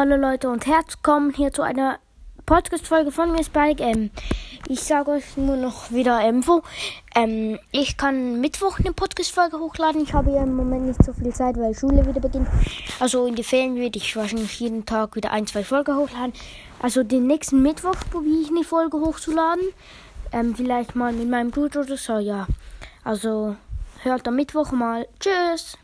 Hallo Leute und herzlich willkommen hier zu einer Podcast-Folge von mir, Spike. Ähm, ich sage euch nur noch wieder Info. Ähm, ich kann Mittwoch eine Podcast-Folge hochladen. Ich habe ja im Moment nicht so viel Zeit, weil Schule wieder beginnt. Also in die Ferien werde ich wahrscheinlich jeden Tag wieder ein, zwei Folgen hochladen. Also den nächsten Mittwoch probiere ich eine Folge hochzuladen. Ähm, vielleicht mal mit meinem Bruder oder so, ja. Also hört am Mittwoch mal. Tschüss!